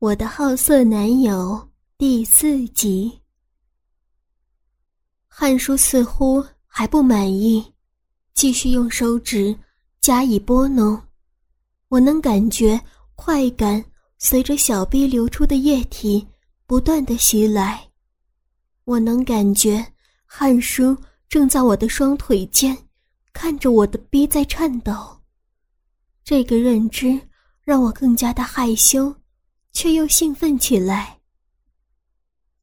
我的好色男友第四集。汉叔似乎还不满意，继续用手指加以拨弄。我能感觉快感随着小臂流出的液体不断的袭来，我能感觉汉叔正在我的双腿间看着我的逼在颤抖。这个认知让我更加的害羞。却又兴奋起来。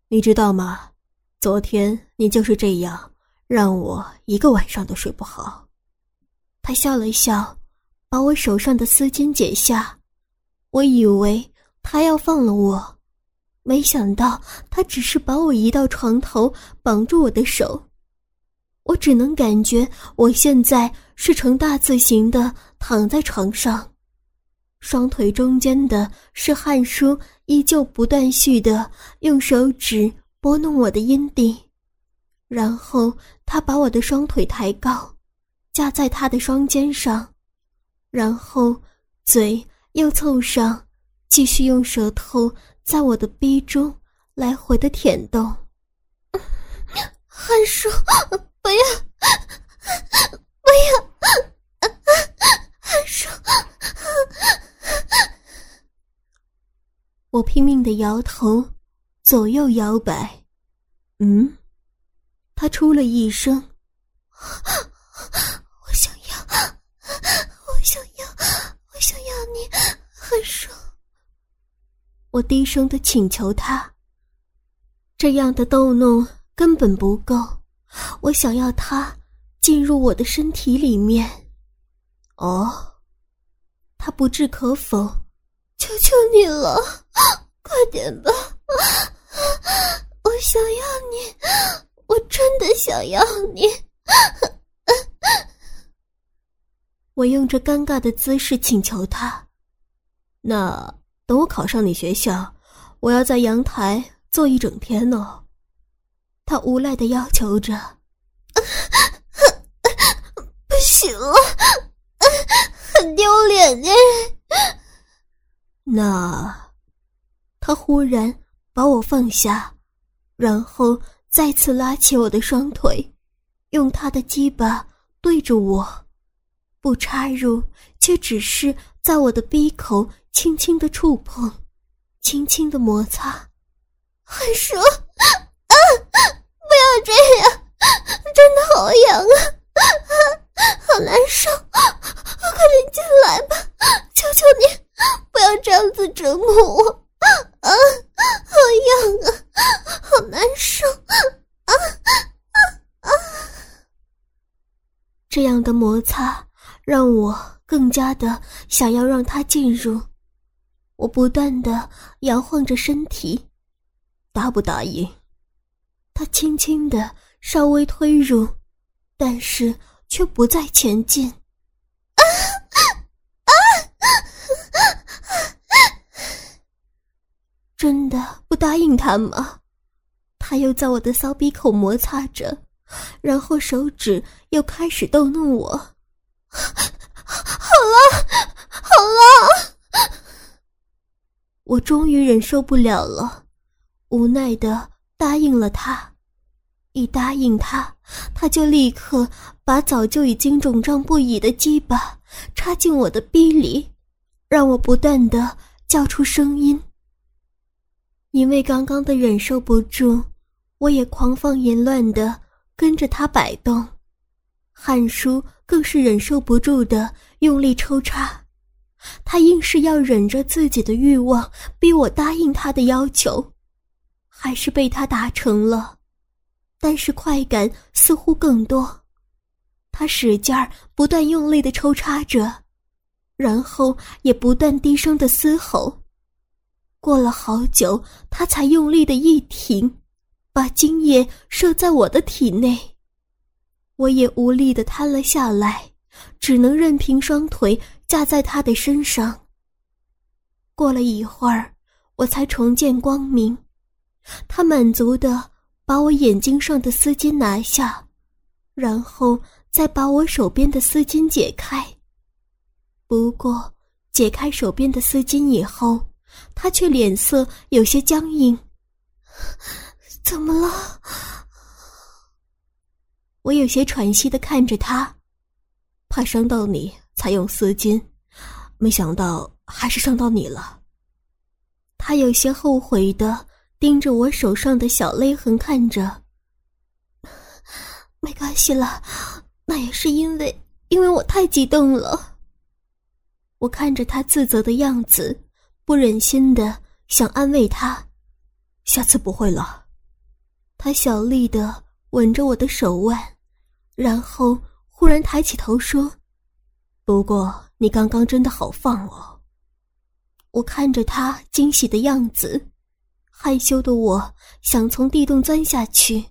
你知道吗？昨天你就是这样，让我一个晚上都睡不好。他笑了笑，把我手上的丝巾解下。我以为他要放了我，没想到他只是把我移到床头，绑住我的手。我只能感觉我现在是呈大字形的躺在床上。双腿中间的是汉叔，依旧不断续的用手指拨弄我的阴蒂，然后他把我的双腿抬高，架在他的双肩上，然后嘴又凑上，继续用舌头在我的逼中来回的舔动。汉叔，不要，不要，汉叔。我拼命的摇头，左右摇摆。嗯，他出了一声：“ 我想要，我想要，我想要你，很爽。”我低声的请求他：“这样的逗弄根本不够，我想要他进入我的身体里面。”哦，他不置可否。求求你了，快点吧！我想要你，我真的想要你。我用着尴尬的姿势请求他：“那等我考上你学校，我要在阳台坐一整天哦。”他无赖的要求着：“不行了，很丢脸呢。”那，他忽然把我放下，然后再次拉起我的双腿，用他的鸡巴对着我，不插入，却只是在我的鼻口轻轻的触碰，轻轻的摩擦。很爽，啊！不要这样，真的好痒啊，好难受，快点进来吧，求求你。不要这样子折磨我啊！好痒啊，好难受啊啊啊！这样的摩擦让我更加的想要让他进入。我不断的摇晃着身体，答不答应？他轻轻的稍微推入，但是却不再前进。真的不答应他吗？他又在我的骚逼口摩擦着，然后手指又开始逗弄我。好了，好了，我终于忍受不了了，无奈的答应了他。一答应他，他就立刻把早就已经肿胀不已的鸡巴插进我的逼里，让我不断的叫出声音。因为刚刚的忍受不住，我也狂放淫乱的跟着他摆动，汉叔更是忍受不住的用力抽插，他硬是要忍着自己的欲望逼我答应他的要求，还是被他达成了，但是快感似乎更多，他使劲儿不断用力的抽插着，然后也不断低声的嘶吼。过了好久，他才用力的一停，把精液射在我的体内。我也无力的瘫了下来，只能任凭双腿架在他的身上。过了一会儿，我才重见光明。他满足的把我眼睛上的丝巾拿下，然后再把我手边的丝巾解开。不过，解开手边的丝巾以后。他却脸色有些僵硬。怎么了？我有些喘息的看着他，怕伤到你才用丝巾，没想到还是伤到你了。他有些后悔的盯着我手上的小勒痕看着。没关系了，那也是因为因为我太激动了。我看着他自责的样子，不忍心的想安慰他，下次不会了。他小力的吻着我的手腕。然后忽然抬起头说：“不过你刚刚真的好放哦。”我看着他惊喜的样子，害羞的我想从地洞钻下去。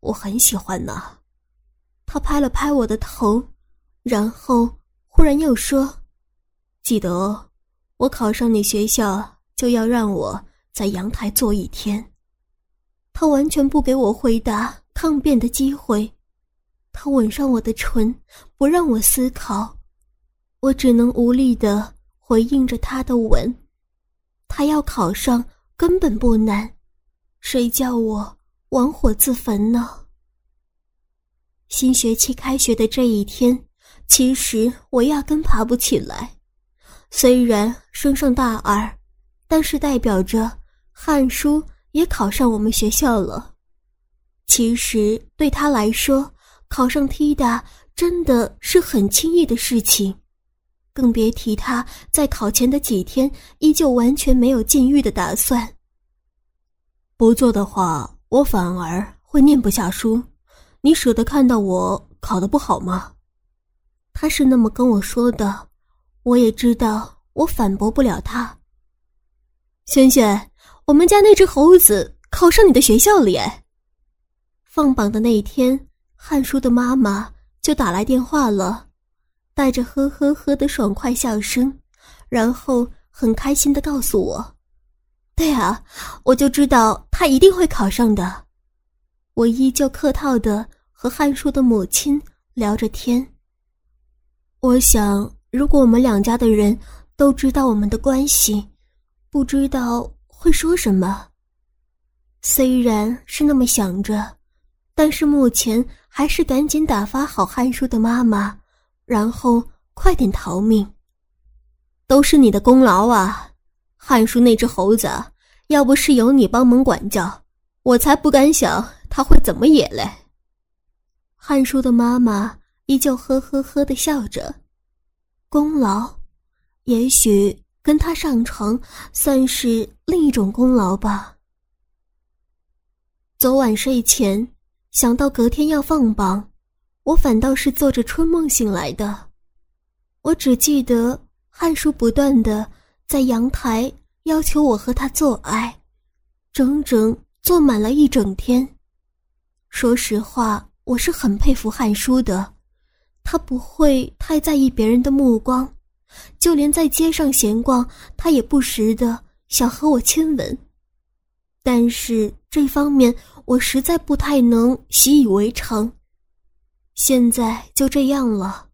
我很喜欢呢。他拍了拍我的头，然后忽然又说：“记得哦，我考上你学校就要让我在阳台坐一天。”他完全不给我回答抗辩的机会。他吻上我的唇，不让我思考，我只能无力的回应着他的吻。他要考上根本不难，谁叫我玩火自焚呢？新学期开学的这一天，其实我压根爬不起来。虽然升上大二，但是代表着汉书也考上我们学校了。其实对他来说，考上 T 大真的是很轻易的事情，更别提他在考前的几天依旧完全没有禁欲的打算。不做的话，我反而会念不下书。你舍得看到我考得不好吗？他是那么跟我说的，我也知道我反驳不了他。萱萱，我们家那只猴子考上你的学校了耶！放榜的那一天。汉书的妈妈就打来电话了，带着呵呵呵的爽快笑声，然后很开心的告诉我：“对啊，我就知道他一定会考上的。”我依旧客套的和汉书的母亲聊着天。我想，如果我们两家的人都知道我们的关系，不知道会说什么。虽然是那么想着，但是目前。还是赶紧打发好汉书的妈妈，然后快点逃命。都是你的功劳啊！汉书那只猴子，要不是有你帮忙管教，我才不敢想他会怎么演嘞。汉叔的妈妈依旧呵呵呵的笑着，功劳，也许跟他上床算是另一种功劳吧。昨晚睡前。想到隔天要放榜，我反倒是做着春梦醒来的。我只记得汉叔不断的在阳台要求我和他做爱，整整做满了一整天。说实话，我是很佩服汉叔的，他不会太在意别人的目光，就连在街上闲逛，他也不时的想和我亲吻。但是这方面。我实在不太能习以为常。现在就这样了，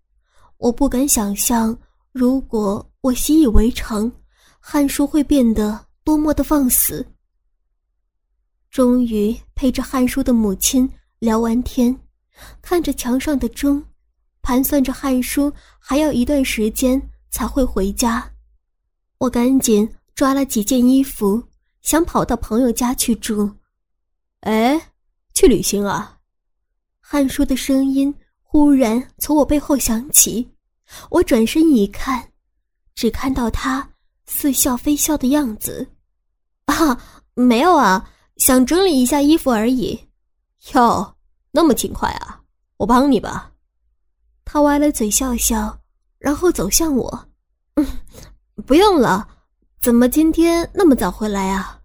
我不敢想象，如果我习以为常，汉叔会变得多么的放肆。终于陪着汉书的母亲聊完天，看着墙上的钟，盘算着汉书还要一段时间才会回家，我赶紧抓了几件衣服，想跑到朋友家去住。哎，去旅行啊！汉书的声音忽然从我背后响起，我转身一看，只看到他似笑非笑的样子。啊，没有啊，想整理一下衣服而已。哟，那么勤快啊！我帮你吧。他歪了嘴笑笑，然后走向我。嗯，不用了。怎么今天那么早回来啊？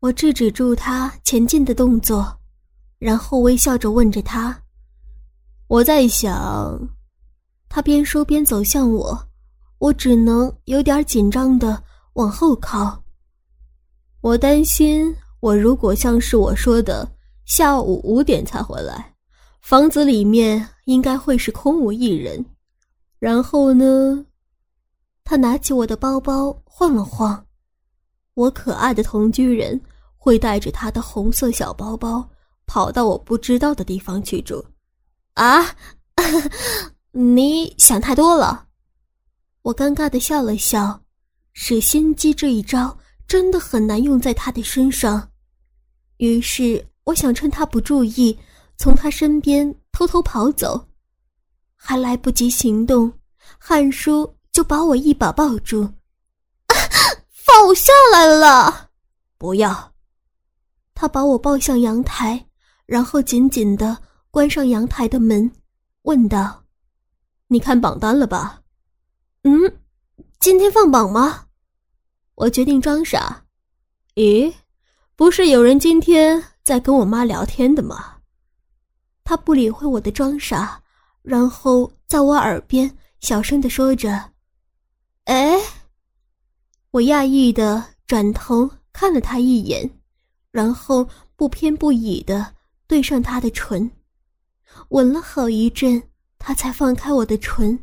我制止住他前进的动作，然后微笑着问着他：“我在想。”他边说边走向我，我只能有点紧张的往后靠。我担心，我如果像是我说的，下午五点才回来，房子里面应该会是空无一人。然后呢？他拿起我的包包晃了晃，我可爱的同居人会带着他的红色小包包跑到我不知道的地方去住？啊，你想太多了。我尴尬的笑了笑，使心机这一招真的很难用在他的身上。于是我想趁他不注意，从他身边偷偷跑走，还来不及行动，汉叔就把我一把抱住。放我下来了！不要！他把我抱向阳台，然后紧紧的关上阳台的门，问道：“你看榜单了吧？”“嗯，今天放榜吗？”我决定装傻。“咦，不是有人今天在跟我妈聊天的吗？”他不理会我的装傻，然后在我耳边小声的说着：“哎。”我讶异的转头看了他一眼，然后不偏不倚的对上他的唇，吻了好一阵，他才放开我的唇，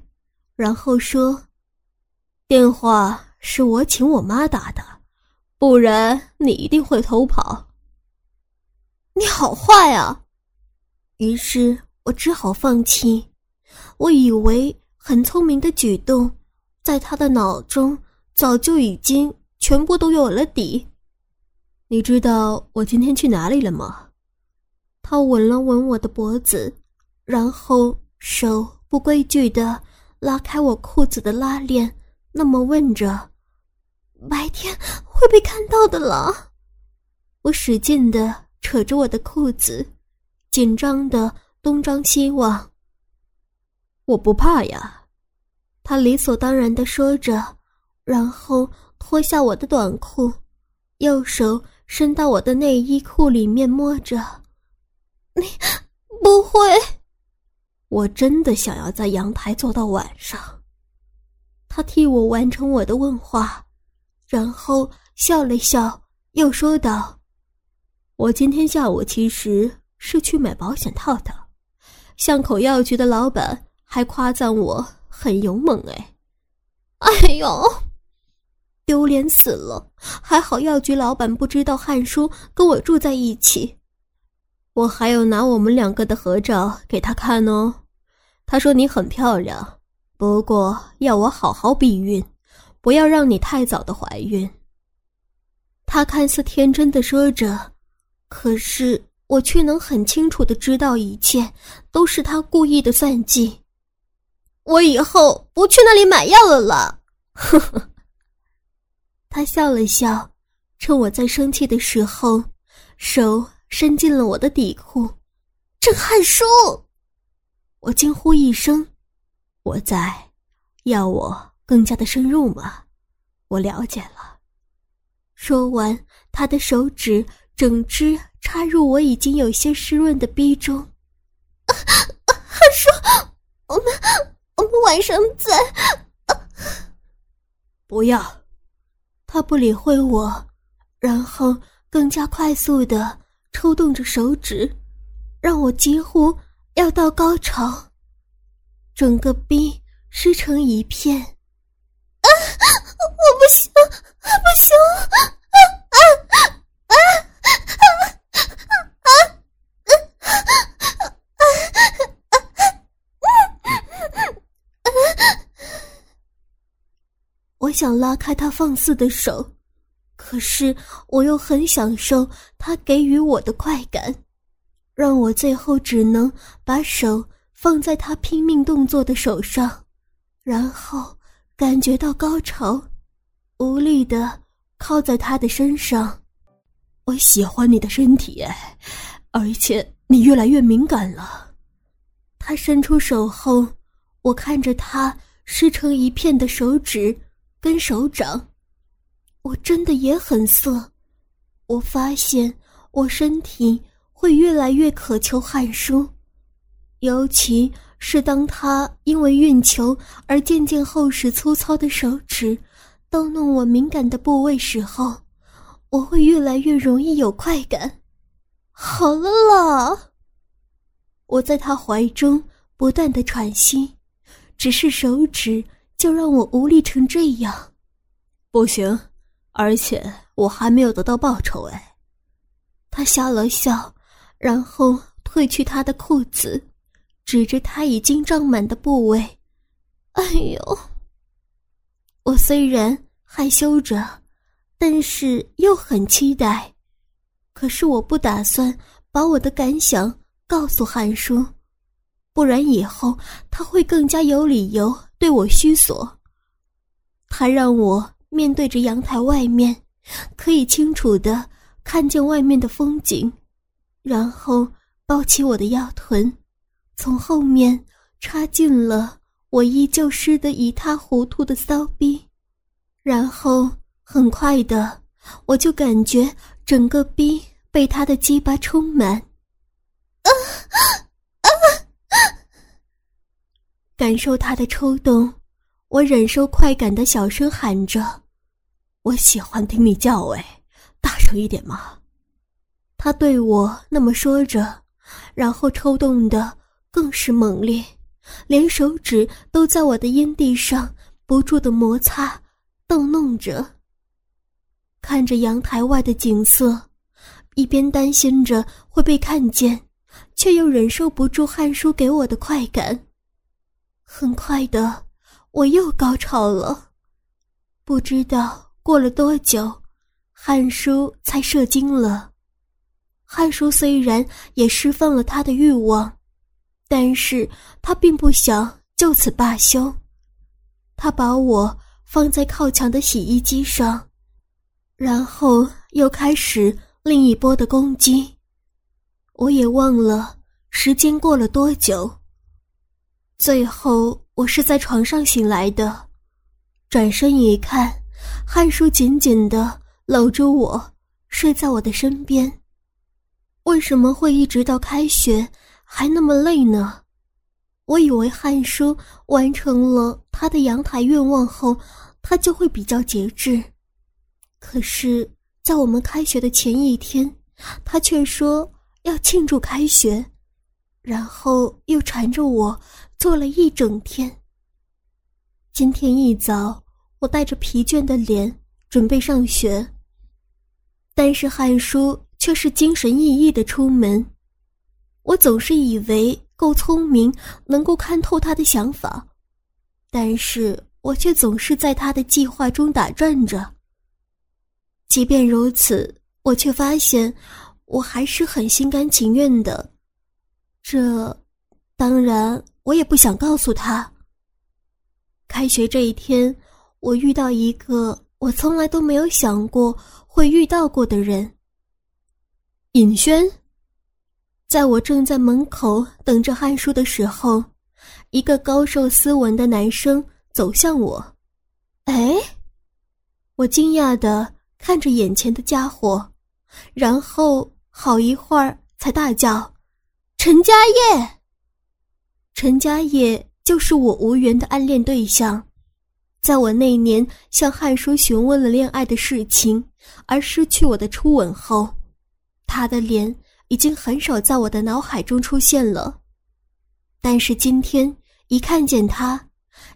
然后说：“电话是我请我妈打的，不然你一定会偷跑。”你好坏啊！于是我只好放弃。我以为很聪明的举动，在他的脑中。早就已经全部都有了底。你知道我今天去哪里了吗？他吻了吻我的脖子，然后手不规矩的拉开我裤子的拉链，那么问着：“白天会被看到的了。”我使劲的扯着我的裤子，紧张的东张西望。我不怕呀，他理所当然的说着。然后脱下我的短裤，右手伸到我的内衣裤里面摸着。你不会？我真的想要在阳台坐到晚上。他替我完成我的问话，然后笑了笑，又说道：“我今天下午其实是去买保险套的，巷口药局的老板还夸赞我很勇猛。”哎，哎呦！丢脸死了！还好药局老板不知道汉叔跟我住在一起，我还有拿我们两个的合照给他看哦。他说你很漂亮，不过要我好好避孕，不要让你太早的怀孕。他看似天真的说着，可是我却能很清楚的知道一切都是他故意的算计。我以后不去那里买药了啦！呵呵。他笑了笑，趁我在生气的时候，手伸进了我的底裤。郑汉书，我惊呼一声：“我在，要我更加的深入吗？”我了解了。说完，他的手指整只插入我已经有些湿润的逼中。汉书，我们我们晚上再……不要。他不理会我，然后更加快速的抽动着手指，让我几乎要到高潮，整个逼湿成一片。我不行，不行！我想拉开他放肆的手，可是我又很享受他给予我的快感，让我最后只能把手放在他拼命动作的手上，然后感觉到高潮，无力的靠在他的身上。我喜欢你的身体，而且你越来越敏感了。他伸出手后，我看着他湿成一片的手指。跟手掌，我真的也很色。我发现我身体会越来越渴求汗舒，尤其是当他因为运球而渐渐厚实粗糙的手指逗弄我敏感的部位时候，我会越来越容易有快感。好了啦，我在他怀中不断的喘息，只是手指。就让我无力成这样，不行！而且我还没有得到报酬哎。他笑了笑，然后褪去他的裤子，指着他已经胀满的部位。哎呦！我虽然害羞着，但是又很期待。可是我不打算把我的感想告诉汉叔，不然以后他会更加有理由对我虚索。他让我面对着阳台外面，可以清楚的看见外面的风景，然后抱起我的腰臀，从后面插进了我依旧湿得一塌糊涂的骚逼，然后很快的，我就感觉。整个逼被他的鸡巴充满，啊啊！感受他的抽动，我忍受快感的小声喊着：“我喜欢听你叫，哎，大声一点嘛！”他对我那么说着，然后抽动的更是猛烈，连手指都在我的阴蒂上不住的摩擦、逗弄着。看着阳台外的景色，一边担心着会被看见，却又忍受不住汉叔给我的快感。很快的，我又高潮了。不知道过了多久，汉叔才射精了。汉叔虽然也释放了他的欲望，但是他并不想就此罢休。他把我放在靠墙的洗衣机上。然后又开始另一波的攻击，我也忘了时间过了多久。最后我是在床上醒来的，转身一看，汉叔紧紧的搂着我，睡在我的身边。为什么会一直到开学还那么累呢？我以为汉叔完成了他的阳台愿望后，他就会比较节制。可是，在我们开学的前一天，他却说要庆祝开学，然后又缠着我做了一整天。今天一早，我带着疲倦的脸准备上学，但是汉叔却是精神奕奕的出门。我总是以为够聪明，能够看透他的想法，但是我却总是在他的计划中打转着。即便如此，我却发现，我还是很心甘情愿的。这，当然，我也不想告诉他。开学这一天，我遇到一个我从来都没有想过会遇到过的人。尹轩，在我正在门口等着汉叔的时候，一个高瘦斯文的男生走向我。哎，我惊讶的。看着眼前的家伙，然后好一会儿才大叫：“陈家业！”陈家业就是我无缘的暗恋对象，在我那年向汉叔询问了恋爱的事情，而失去我的初吻后，他的脸已经很少在我的脑海中出现了。但是今天一看见他，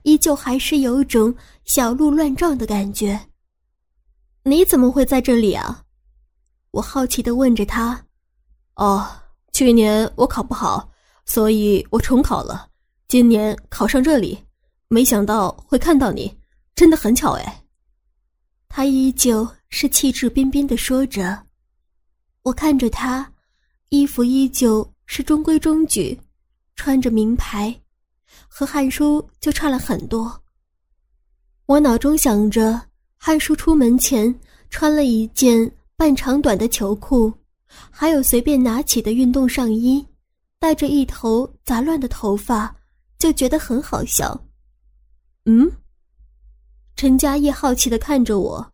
依旧还是有一种小鹿乱撞的感觉。你怎么会在这里啊？我好奇的问着他。哦，去年我考不好，所以我重考了。今年考上这里，没想到会看到你，真的很巧哎。他依旧是气质彬彬的说着。我看着他，衣服依旧是中规中矩，穿着名牌，和汉书就差了很多。我脑中想着。汉叔出门前穿了一件半长短的球裤，还有随便拿起的运动上衣，带着一头杂乱的头发，就觉得很好笑。嗯，陈嘉业好奇的看着我，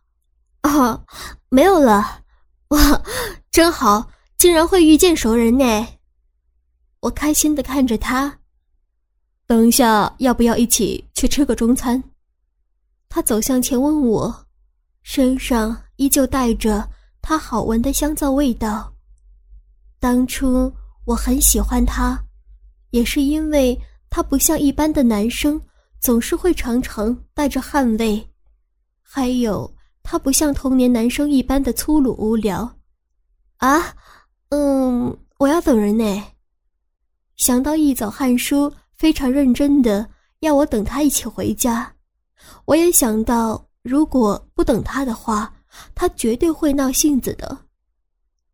啊，没有了，哇，真好，竟然会遇见熟人呢！我开心的看着他。等一下，要不要一起去吃个中餐？他走向前问我，身上依旧带着他好闻的香皂味道。当初我很喜欢他，也是因为他不像一般的男生，总是会常常带着汗味，还有他不像童年男生一般的粗鲁无聊。啊，等人呢。想到一早汉叔非常认真的要我等他一起回家，我也想到如果不等他的话，他绝对会闹性子的。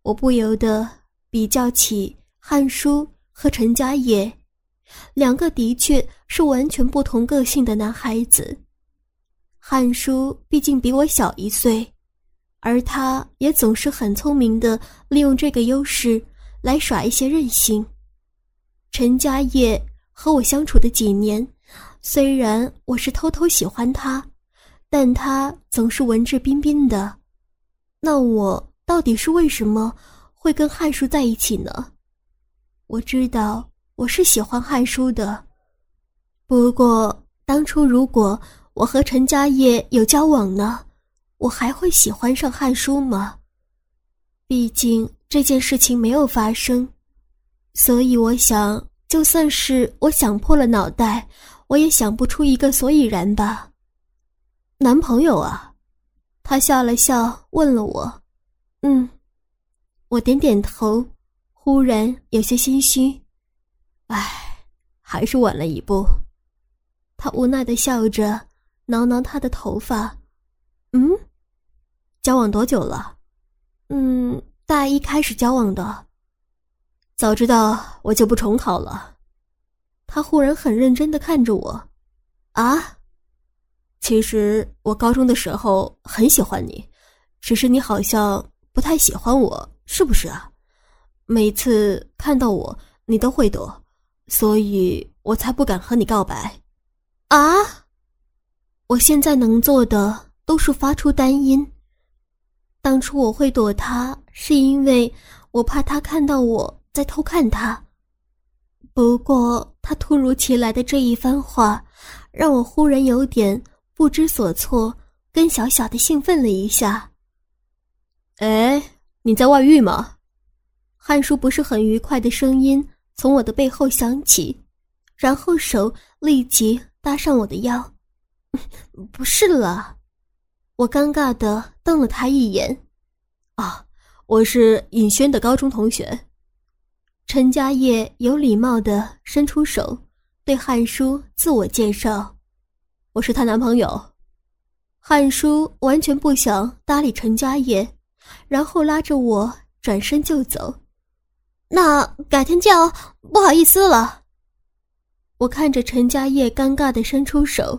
我不由得比较起汉叔和陈家业，两个的确是完全不同个性的男孩子。汉叔毕竟比我小一岁，而他也总是很聪明的利用这个优势来耍一些任性。陈家业和我相处的几年，虽然我是偷偷喜欢他，但他总是文质彬彬的。那我到底是为什么会跟汉叔在一起呢？我知道我是喜欢汉叔的，不过当初如果……我和陈家业有交往呢，我还会喜欢上汉叔吗？毕竟这件事情没有发生，所以我想，就算是我想破了脑袋，我也想不出一个所以然吧。男朋友啊，他笑了笑，问了我：“嗯。”我点点头，忽然有些心虚。唉，还是晚了一步。他无奈的笑着。挠挠他的头发，嗯，交往多久了？嗯，大一开始交往的。早知道我就不重考了。他忽然很认真的看着我，啊，其实我高中的时候很喜欢你，只是你好像不太喜欢我，是不是啊？每次看到我，你都会躲，所以我才不敢和你告白。啊？我现在能做的都是发出单音。当初我会躲他，是因为我怕他看到我在偷看他。不过他突如其来的这一番话，让我忽然有点不知所措，跟小小的兴奋了一下。哎，你在外遇吗？汉叔不是很愉快的声音从我的背后响起，然后手立即搭上我的腰。不是了，我尴尬的瞪了他一眼。啊，我是尹轩的高中同学。陈家业有礼貌的伸出手，对汉书自我介绍：“我是她男朋友。”汉书完全不想搭理陈家业，然后拉着我转身就走。那改天见哦，不好意思了。我看着陈家业尴尬的伸出手。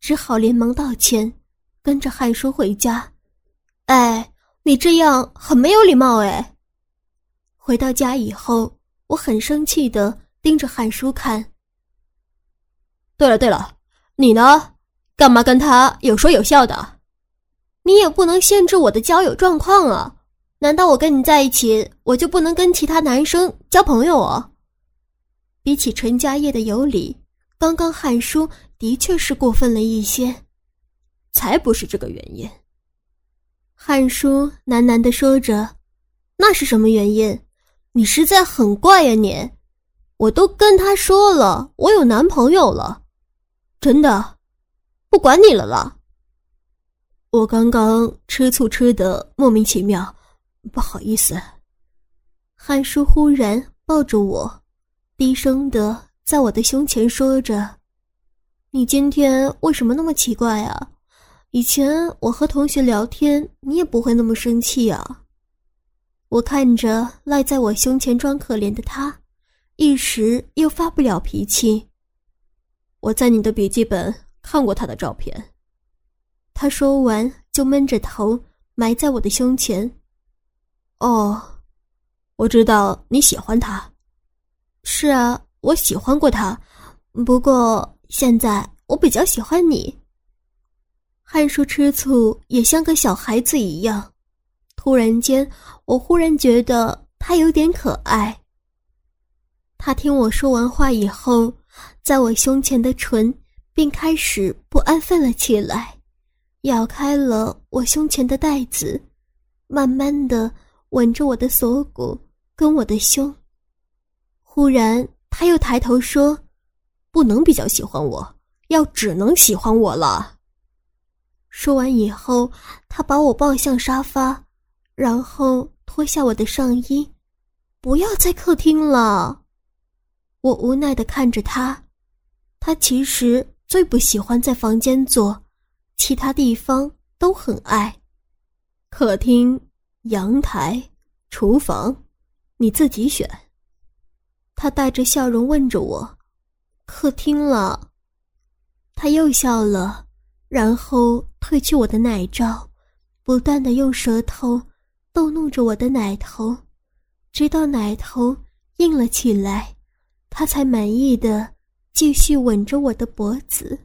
只好连忙道歉，跟着汉叔回家。哎，你这样很没有礼貌哎！回到家以后，我很生气的盯着汉叔看。对了对了，你呢？干嘛跟他有说有笑的？你也不能限制我的交友状况啊！难道我跟你在一起，我就不能跟其他男生交朋友啊？比起陈家业的有理，刚刚汉叔。的确是过分了一些，才不是这个原因。汉叔喃喃的说着：“那是什么原因？你实在很怪呀！你，我都跟他说了，我有男朋友了，真的，不管你了啦。我刚刚吃醋吃的莫名其妙，不好意思。”汉叔忽然抱着我，低声的在我的胸前说着。你今天为什么那么奇怪啊？以前我和同学聊天，你也不会那么生气啊。我看着赖在我胸前装可怜的他，一时又发不了脾气。我在你的笔记本看过他的照片。他说完就闷着头埋在我的胸前。哦，我知道你喜欢他。是啊，我喜欢过他，不过。现在我比较喜欢你。汉叔吃醋也像个小孩子一样，突然间，我忽然觉得他有点可爱。他听我说完话以后，在我胸前的唇便开始不安分了起来，咬开了我胸前的带子，慢慢的吻着我的锁骨跟我的胸。忽然，他又抬头说。不能比较喜欢我，要只能喜欢我了。说完以后，他把我抱向沙发，然后脱下我的上衣，不要在客厅了。我无奈的看着他，他其实最不喜欢在房间做，其他地方都很爱。客厅、阳台、厨房，你自己选。他带着笑容问着我：“客厅了。”他又笑了，然后褪去我的奶罩，不断的用舌头逗弄着我的奶头，直到奶头硬了起来，他才满意的继续吻着我的脖子。